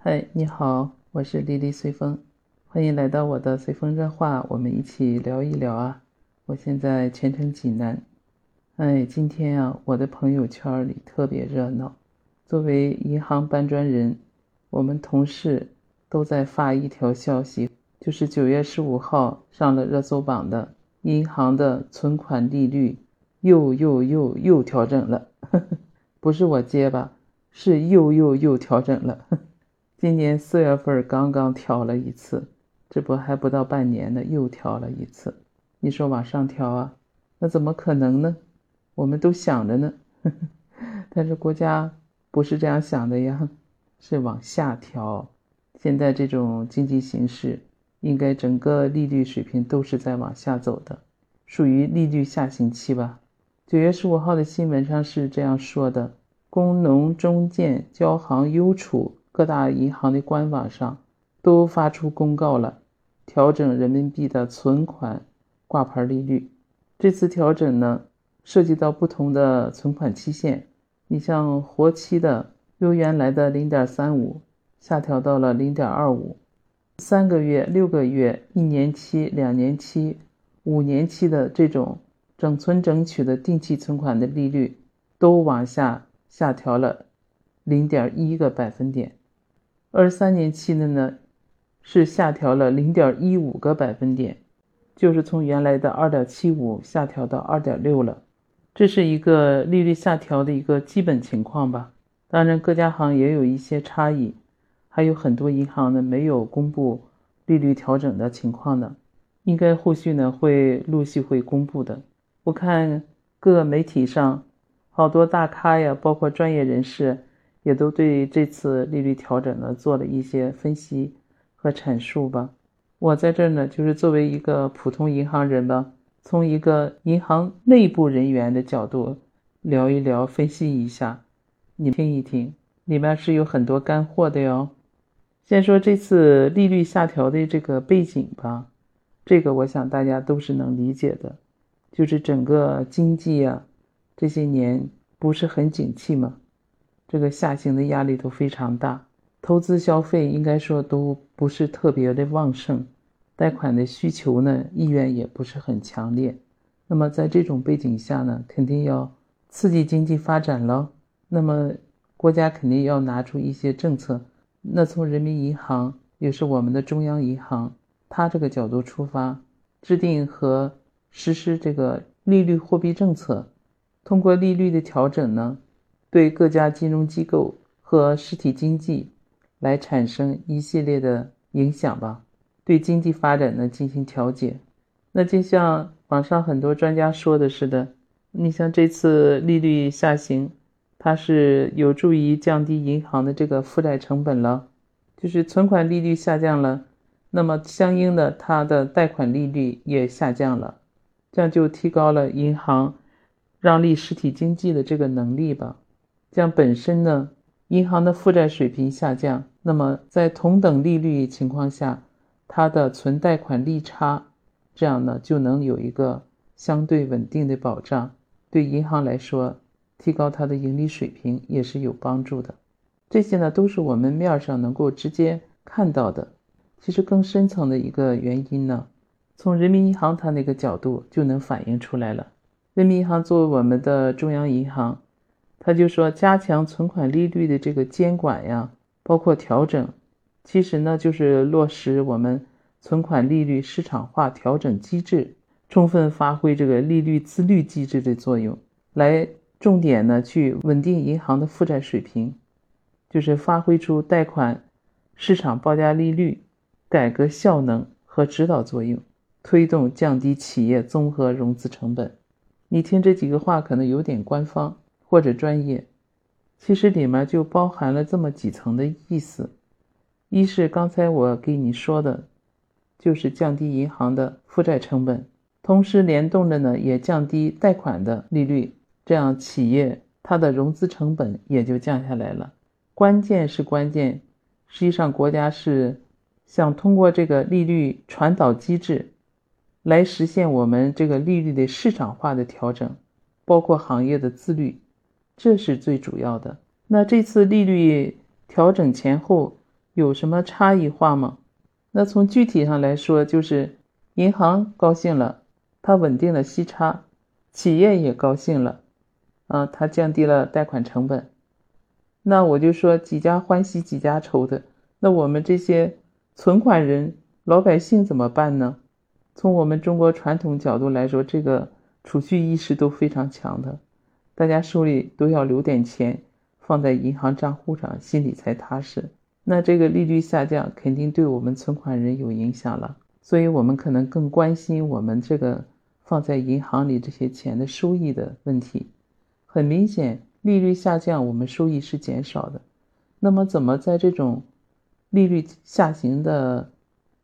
嗨，你好，我是丽丽随风，欢迎来到我的随风热话，我们一起聊一聊啊。我现在全程济南，哎，今天啊，我的朋友圈里特别热闹。作为银行搬砖人，我们同事都在发一条消息，就是九月十五号上了热搜榜的银行的存款利率又又又又调整了，不是我结巴，是又又又调整了。今年四月份刚刚调了一次，这不还不到半年呢，又调了一次。你说往上调啊？那怎么可能呢？我们都想着呢，呵 呵但是国家不是这样想的呀，是往下调。现在这种经济形势，应该整个利率水平都是在往下走的，属于利率下行期吧？九月十五号的新闻上是这样说的：工农中建交行邮储。各大银行的官网上都发出公告了，调整人民币的存款挂牌利率。这次调整呢，涉及到不同的存款期限。你像活期的，由原来的零点三五下调到了零点二五；三个月、六个月、一年期、两年期、五年期的这种整存整取的定期存款的利率，都往下下调了零点一个百分点。二三年期的呢，是下调了零点一五个百分点，就是从原来的二点七五下调到二点六了。这是一个利率下调的一个基本情况吧。当然，各家行也有一些差异，还有很多银行呢没有公布利率调整的情况呢，应该后续呢会陆续会公布的。我看各个媒体上好多大咖呀，包括专业人士。也都对这次利率调整呢做了一些分析和阐述吧。我在这儿呢，就是作为一个普通银行人吧，从一个银行内部人员的角度聊一聊、分析一下，你听一听，里面是有很多干货的哟。先说这次利率下调的这个背景吧，这个我想大家都是能理解的，就是整个经济啊这些年不是很景气嘛。这个下行的压力都非常大，投资消费应该说都不是特别的旺盛，贷款的需求呢意愿也不是很强烈。那么在这种背景下呢，肯定要刺激经济发展了。那么国家肯定要拿出一些政策。那从人民银行也是我们的中央银行，它这个角度出发，制定和实施这个利率货币政策，通过利率的调整呢。对各家金融机构和实体经济来产生一系列的影响吧，对经济发展呢进行调节。那就像网上很多专家说的似的，你像这次利率下行，它是有助于降低银行的这个负债成本了，就是存款利率下降了，那么相应的它的贷款利率也下降了，这样就提高了银行让利实体经济的这个能力吧。将本身呢，银行的负债水平下降，那么在同等利率情况下，它的存贷款利差，这样呢就能有一个相对稳定的保障。对银行来说，提高它的盈利水平也是有帮助的。这些呢都是我们面上能够直接看到的。其实更深层的一个原因呢，从人民银行它那个角度就能反映出来了。人民银行作为我们的中央银行。他就说，加强存款利率的这个监管呀，包括调整，其实呢就是落实我们存款利率市场化调整机制，充分发挥这个利率自律机制的作用，来重点呢去稳定银行的负债水平，就是发挥出贷款市场报价利率改革效能和指导作用，推动降低企业综合融资成本。你听这几个话可能有点官方。或者专业，其实里面就包含了这么几层的意思：一是刚才我给你说的，就是降低银行的负债成本，同时联动着呢也降低贷款的利率，这样企业它的融资成本也就降下来了。关键是关键，实际上国家是想通过这个利率传导机制，来实现我们这个利率的市场化的调整，包括行业的自律。这是最主要的。那这次利率调整前后，有什么差异化吗？那从具体上来说，就是银行高兴了，它稳定了息差，企业也高兴了，啊，它降低了贷款成本。那我就说几家欢喜几家愁的。那我们这些存款人、老百姓怎么办呢？从我们中国传统角度来说，这个储蓄意识都非常强的，大家手里都要留点钱放在银行账户上，心里才踏实。那这个利率下降，肯定对我们存款人有影响了，所以我们可能更关心我们这个放在银行里这些钱的收益的问题。很明显。利率下降，我们收益是减少的。那么，怎么在这种利率下行的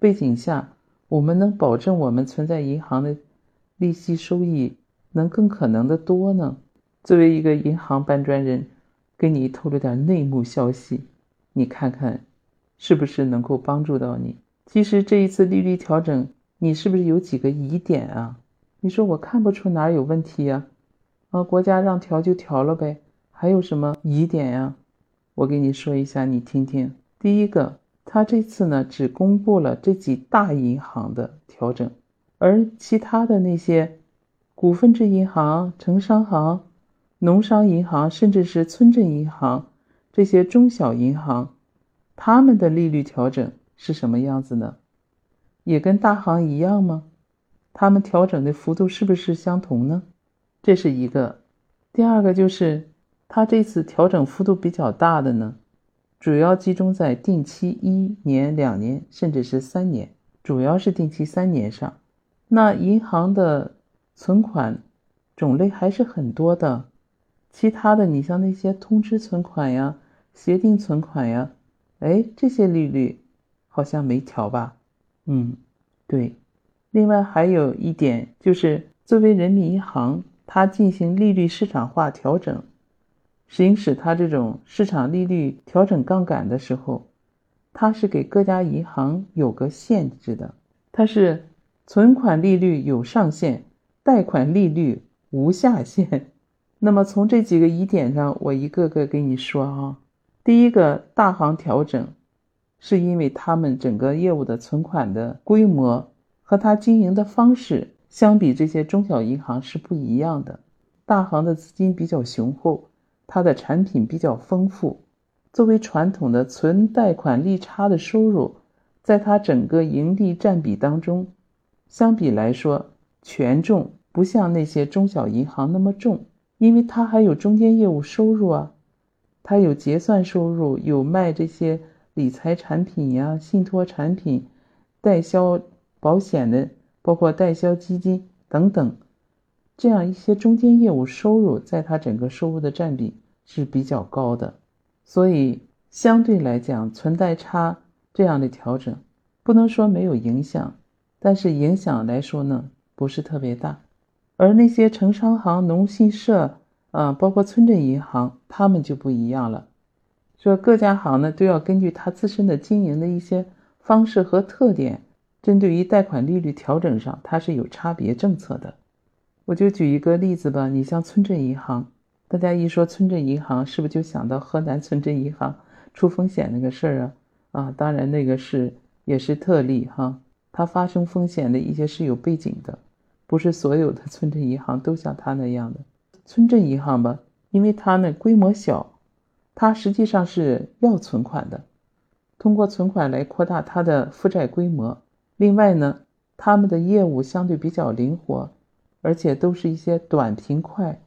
背景下，我们能保证我们存在银行的利息收益能更可能的多呢？作为一个银行搬砖人，跟你透露点内幕消息，你看看是不是能够帮助到你？其实这一次利率调整，你是不是有几个疑点啊？你说我看不出哪有问题呀？啊，国家让调就调了呗。还有什么疑点呀？我给你说一下，你听听。第一个，他这次呢只公布了这几大银行的调整，而其他的那些股份制银行、城商行、农商银行，甚至是村镇银行这些中小银行，他们的利率调整是什么样子呢？也跟大行一样吗？他们调整的幅度是不是相同呢？这是一个。第二个就是。它这次调整幅度比较大的呢，主要集中在定期一年、两年，甚至是三年，主要是定期三年上。那银行的存款种类还是很多的，其他的你像那些通知存款呀、协定存款呀，哎，这些利率好像没调吧？嗯，对。另外还有一点就是，作为人民银行，它进行利率市场化调整。行使它这种市场利率调整杠杆的时候，它是给各家银行有个限制的，它是存款利率有上限，贷款利率无下限。那么从这几个疑点上，我一个个给你说啊。第一个，大行调整，是因为他们整个业务的存款的规模和它经营的方式相比这些中小银行是不一样的，大行的资金比较雄厚。它的产品比较丰富，作为传统的存贷款利差的收入，在它整个盈利占比当中，相比来说权重不像那些中小银行那么重，因为它还有中间业务收入啊，它有结算收入，有卖这些理财产品呀、信托产品、代销保险的，包括代销基金等等。这样一些中间业务收入，在它整个收入的占比是比较高的，所以相对来讲，存贷差这样的调整，不能说没有影响，但是影响来说呢，不是特别大。而那些城商行、农信社啊，包括村镇银行，他们就不一样了，说各家行呢都要根据它自身的经营的一些方式和特点，针对于贷款利率调整上，它是有差别政策的。我就举一个例子吧，你像村镇银行，大家一说村镇银行，是不是就想到河南村镇银行出风险那个事儿啊？啊，当然那个是也是特例哈，它发生风险的一些是有背景的，不是所有的村镇银行都像它那样的。村镇银行吧，因为它呢规模小，它实际上是要存款的，通过存款来扩大它的负债规模。另外呢，他们的业务相对比较灵活。而且都是一些短平快、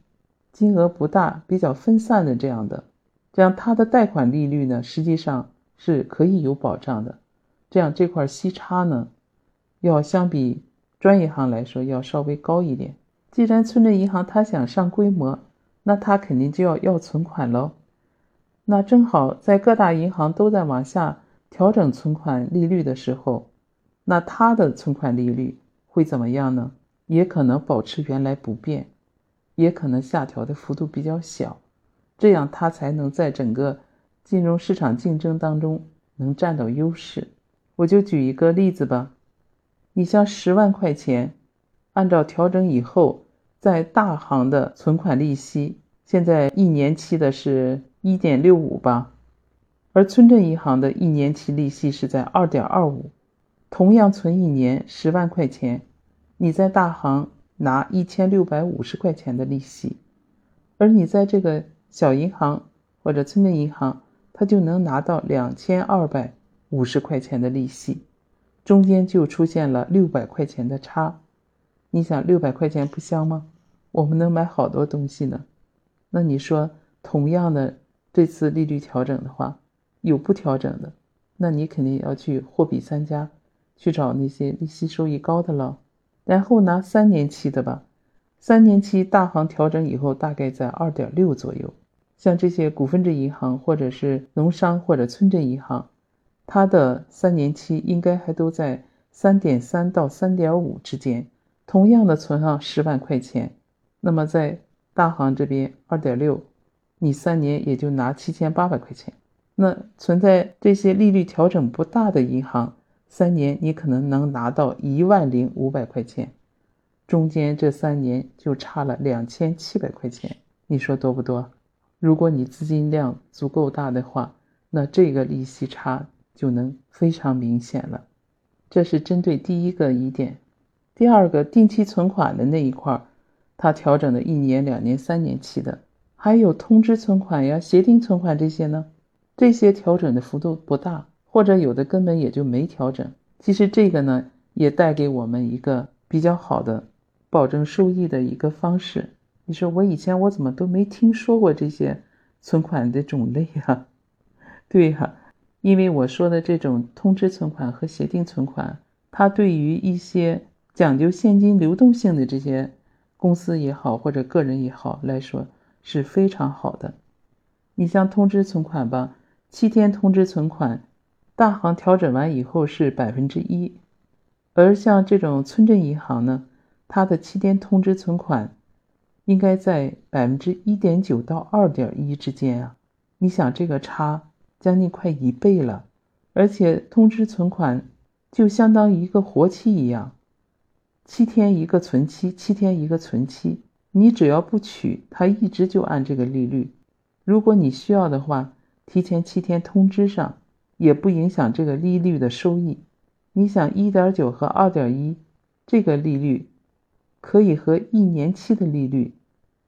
金额不大、比较分散的这样的，这样它的贷款利率呢，实际上是可以有保障的。这样这块息差呢，要相比专业行来说要稍微高一点。既然村镇银行它想上规模，那它肯定就要要存款喽。那正好在各大银行都在往下调整存款利率的时候，那它的存款利率会怎么样呢？也可能保持原来不变，也可能下调的幅度比较小，这样它才能在整个金融市场竞争当中能占到优势。我就举一个例子吧，你像十万块钱，按照调整以后，在大行的存款利息，现在一年期的是一点六五吧，而村镇银行的一年期利息是在二点二五。同样存一年十万块钱，你在大行拿一千六百五十块钱的利息，而你在这个小银行或者村镇银行，它就能拿到两千二百五十块钱的利息，中间就出现了六百块钱的差。你想六百块钱不香吗？我们能买好多东西呢。那你说，同样的这次利率调整的话，有不调整的，那你肯定要去货比三家。去找那些利息收益高的了，然后拿三年期的吧。三年期大行调整以后，大概在二点六左右。像这些股份制银行或者是农商或者村镇银行，它的三年期应该还都在三点三到三点五之间。同样的存上十万块钱，那么在大行这边二点六，你三年也就拿七千八百块钱。那存在这些利率调整不大的银行。三年你可能能拿到一万零五百块钱，中间这三年就差了两千七百块钱，你说多不多？如果你资金量足够大的话，那这个利息差就能非常明显了。这是针对第一个疑点。第二个，定期存款的那一块，它调整的一年、两年、三年期的，还有通知存款呀、协定存款这些呢，这些调整的幅度不大。或者有的根本也就没调整。其实这个呢，也带给我们一个比较好的保证收益的一个方式。你说我以前我怎么都没听说过这些存款的种类呀？对呀，因为我说的这种通知存款和协定存款，它对于一些讲究现金流动性的这些公司也好，或者个人也好来说是非常好的。你像通知存款吧，七天通知存款。大行调整完以后是百分之一，而像这种村镇银行呢，它的七天通知存款应该在百分之一点九到二点一之间啊。你想这个差将近快一倍了，而且通知存款就相当于一个活期一样，七天一个存期，七天一个存期，你只要不取，它一直就按这个利率。如果你需要的话，提前七天通知上。也不影响这个利率的收益。你想，一点九和二点一这个利率，可以和一年期的利率，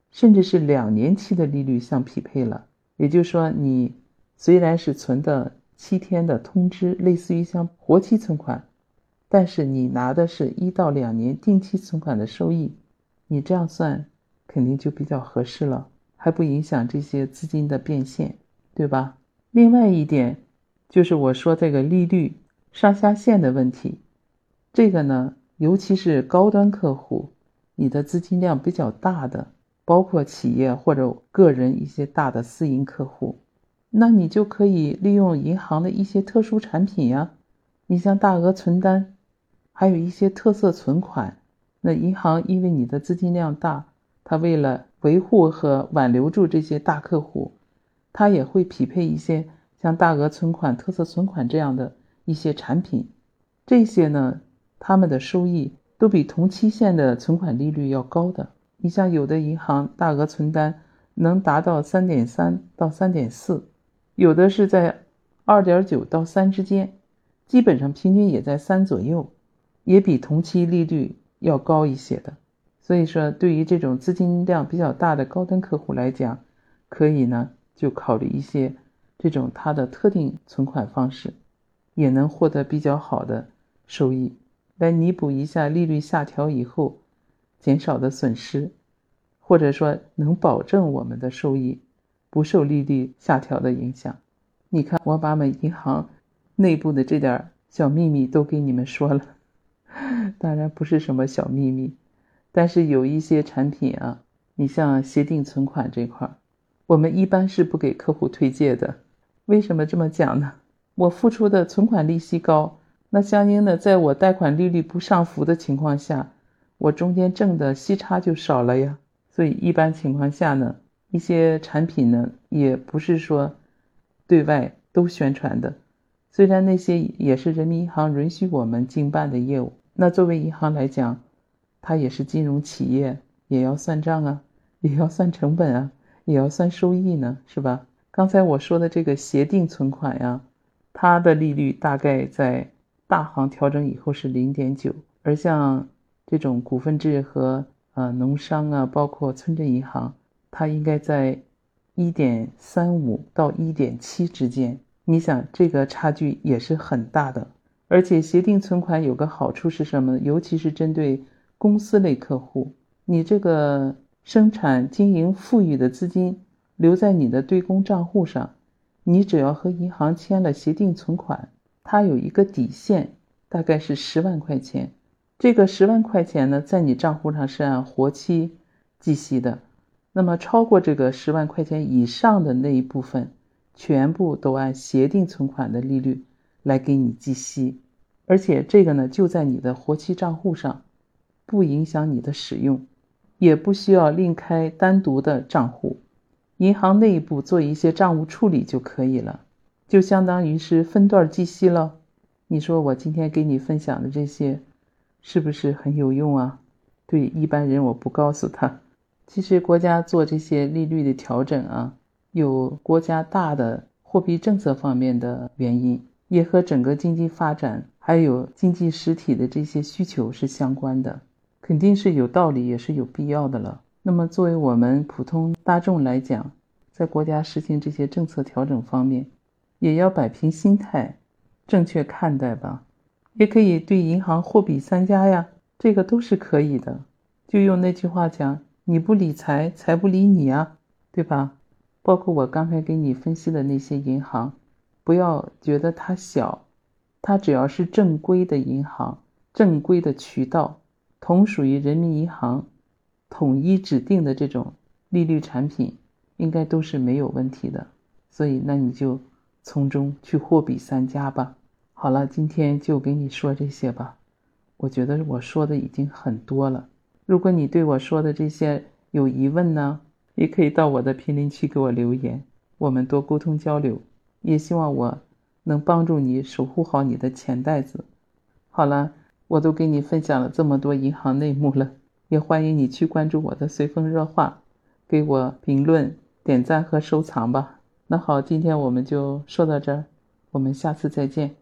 甚至是两年期的利率相匹配了。也就是说，你虽然是存的七天的通知，类似于像活期存款，但是你拿的是一到两年定期存款的收益，你这样算肯定就比较合适了，还不影响这些资金的变现，对吧？另外一点。就是我说这个利率上下限的问题，这个呢，尤其是高端客户，你的资金量比较大的，包括企业或者个人一些大的私营客户，那你就可以利用银行的一些特殊产品呀，你像大额存单，还有一些特色存款，那银行因为你的资金量大，它为了维护和挽留住这些大客户，它也会匹配一些。像大额存款、特色存款这样的一些产品，这些呢，他们的收益都比同期限的存款利率要高的。你像有的银行大额存单能达到三点三到三点四，有的是在二点九到三之间，基本上平均也在三左右，也比同期利率要高一些的。所以说，对于这种资金量比较大的高端客户来讲，可以呢就考虑一些。这种它的特定存款方式，也能获得比较好的收益，来弥补一下利率下调以后减少的损失，或者说能保证我们的收益不受利率下调的影响。你看，我把我们银行内部的这点小秘密都给你们说了，当然不是什么小秘密，但是有一些产品啊，你像协定存款这块，我们一般是不给客户推荐的。为什么这么讲呢？我付出的存款利息高，那相应的，在我贷款利率不上浮的情况下，我中间挣的息差就少了呀。所以一般情况下呢，一些产品呢，也不是说对外都宣传的。虽然那些也是人民银行允许我们经办的业务，那作为银行来讲，它也是金融企业，也要算账啊，也要算成本啊，也要算收益呢，是吧？刚才我说的这个协定存款呀，它的利率大概在大行调整以后是零点九，而像这种股份制和呃农商啊，包括村镇银行，它应该在一点三五到一点七之间。你想，这个差距也是很大的。而且协定存款有个好处是什么？尤其是针对公司类客户，你这个生产经营富裕的资金留在你的对公账户上，你只要和银行签了协定存款，它有一个底线，大概是十万块钱。这个十万块钱呢，在你账户上是按活期计息的。那么超过这个十万块钱以上的那一部分，全部都按协定存款的利率。来给你计息，而且这个呢就在你的活期账户上，不影响你的使用，也不需要另开单独的账户，银行内部做一些账务处理就可以了，就相当于是分段计息了。你说我今天给你分享的这些，是不是很有用啊？对一般人我不告诉他，其实国家做这些利率的调整啊，有国家大的货币政策方面的原因。也和整个经济发展，还有经济实体的这些需求是相关的，肯定是有道理，也是有必要的了。那么，作为我们普通大众来讲，在国家实行这些政策调整方面，也要摆平心态，正确看待吧。也可以对银行货比三家呀，这个都是可以的。就用那句话讲：“你不理财，财不理你啊，对吧？”包括我刚才给你分析的那些银行。不要觉得它小，它只要是正规的银行、正规的渠道，同属于人民银行统一指定的这种利率产品，应该都是没有问题的。所以，那你就从中去货比三家吧。好了，今天就给你说这些吧。我觉得我说的已经很多了。如果你对我说的这些有疑问呢，也可以到我的评论区给我留言，我们多沟通交流。也希望我能帮助你守护好你的钱袋子。好了，我都给你分享了这么多银行内幕了，也欢迎你去关注我的随风热话，给我评论、点赞和收藏吧。那好，今天我们就说到这儿，我们下次再见。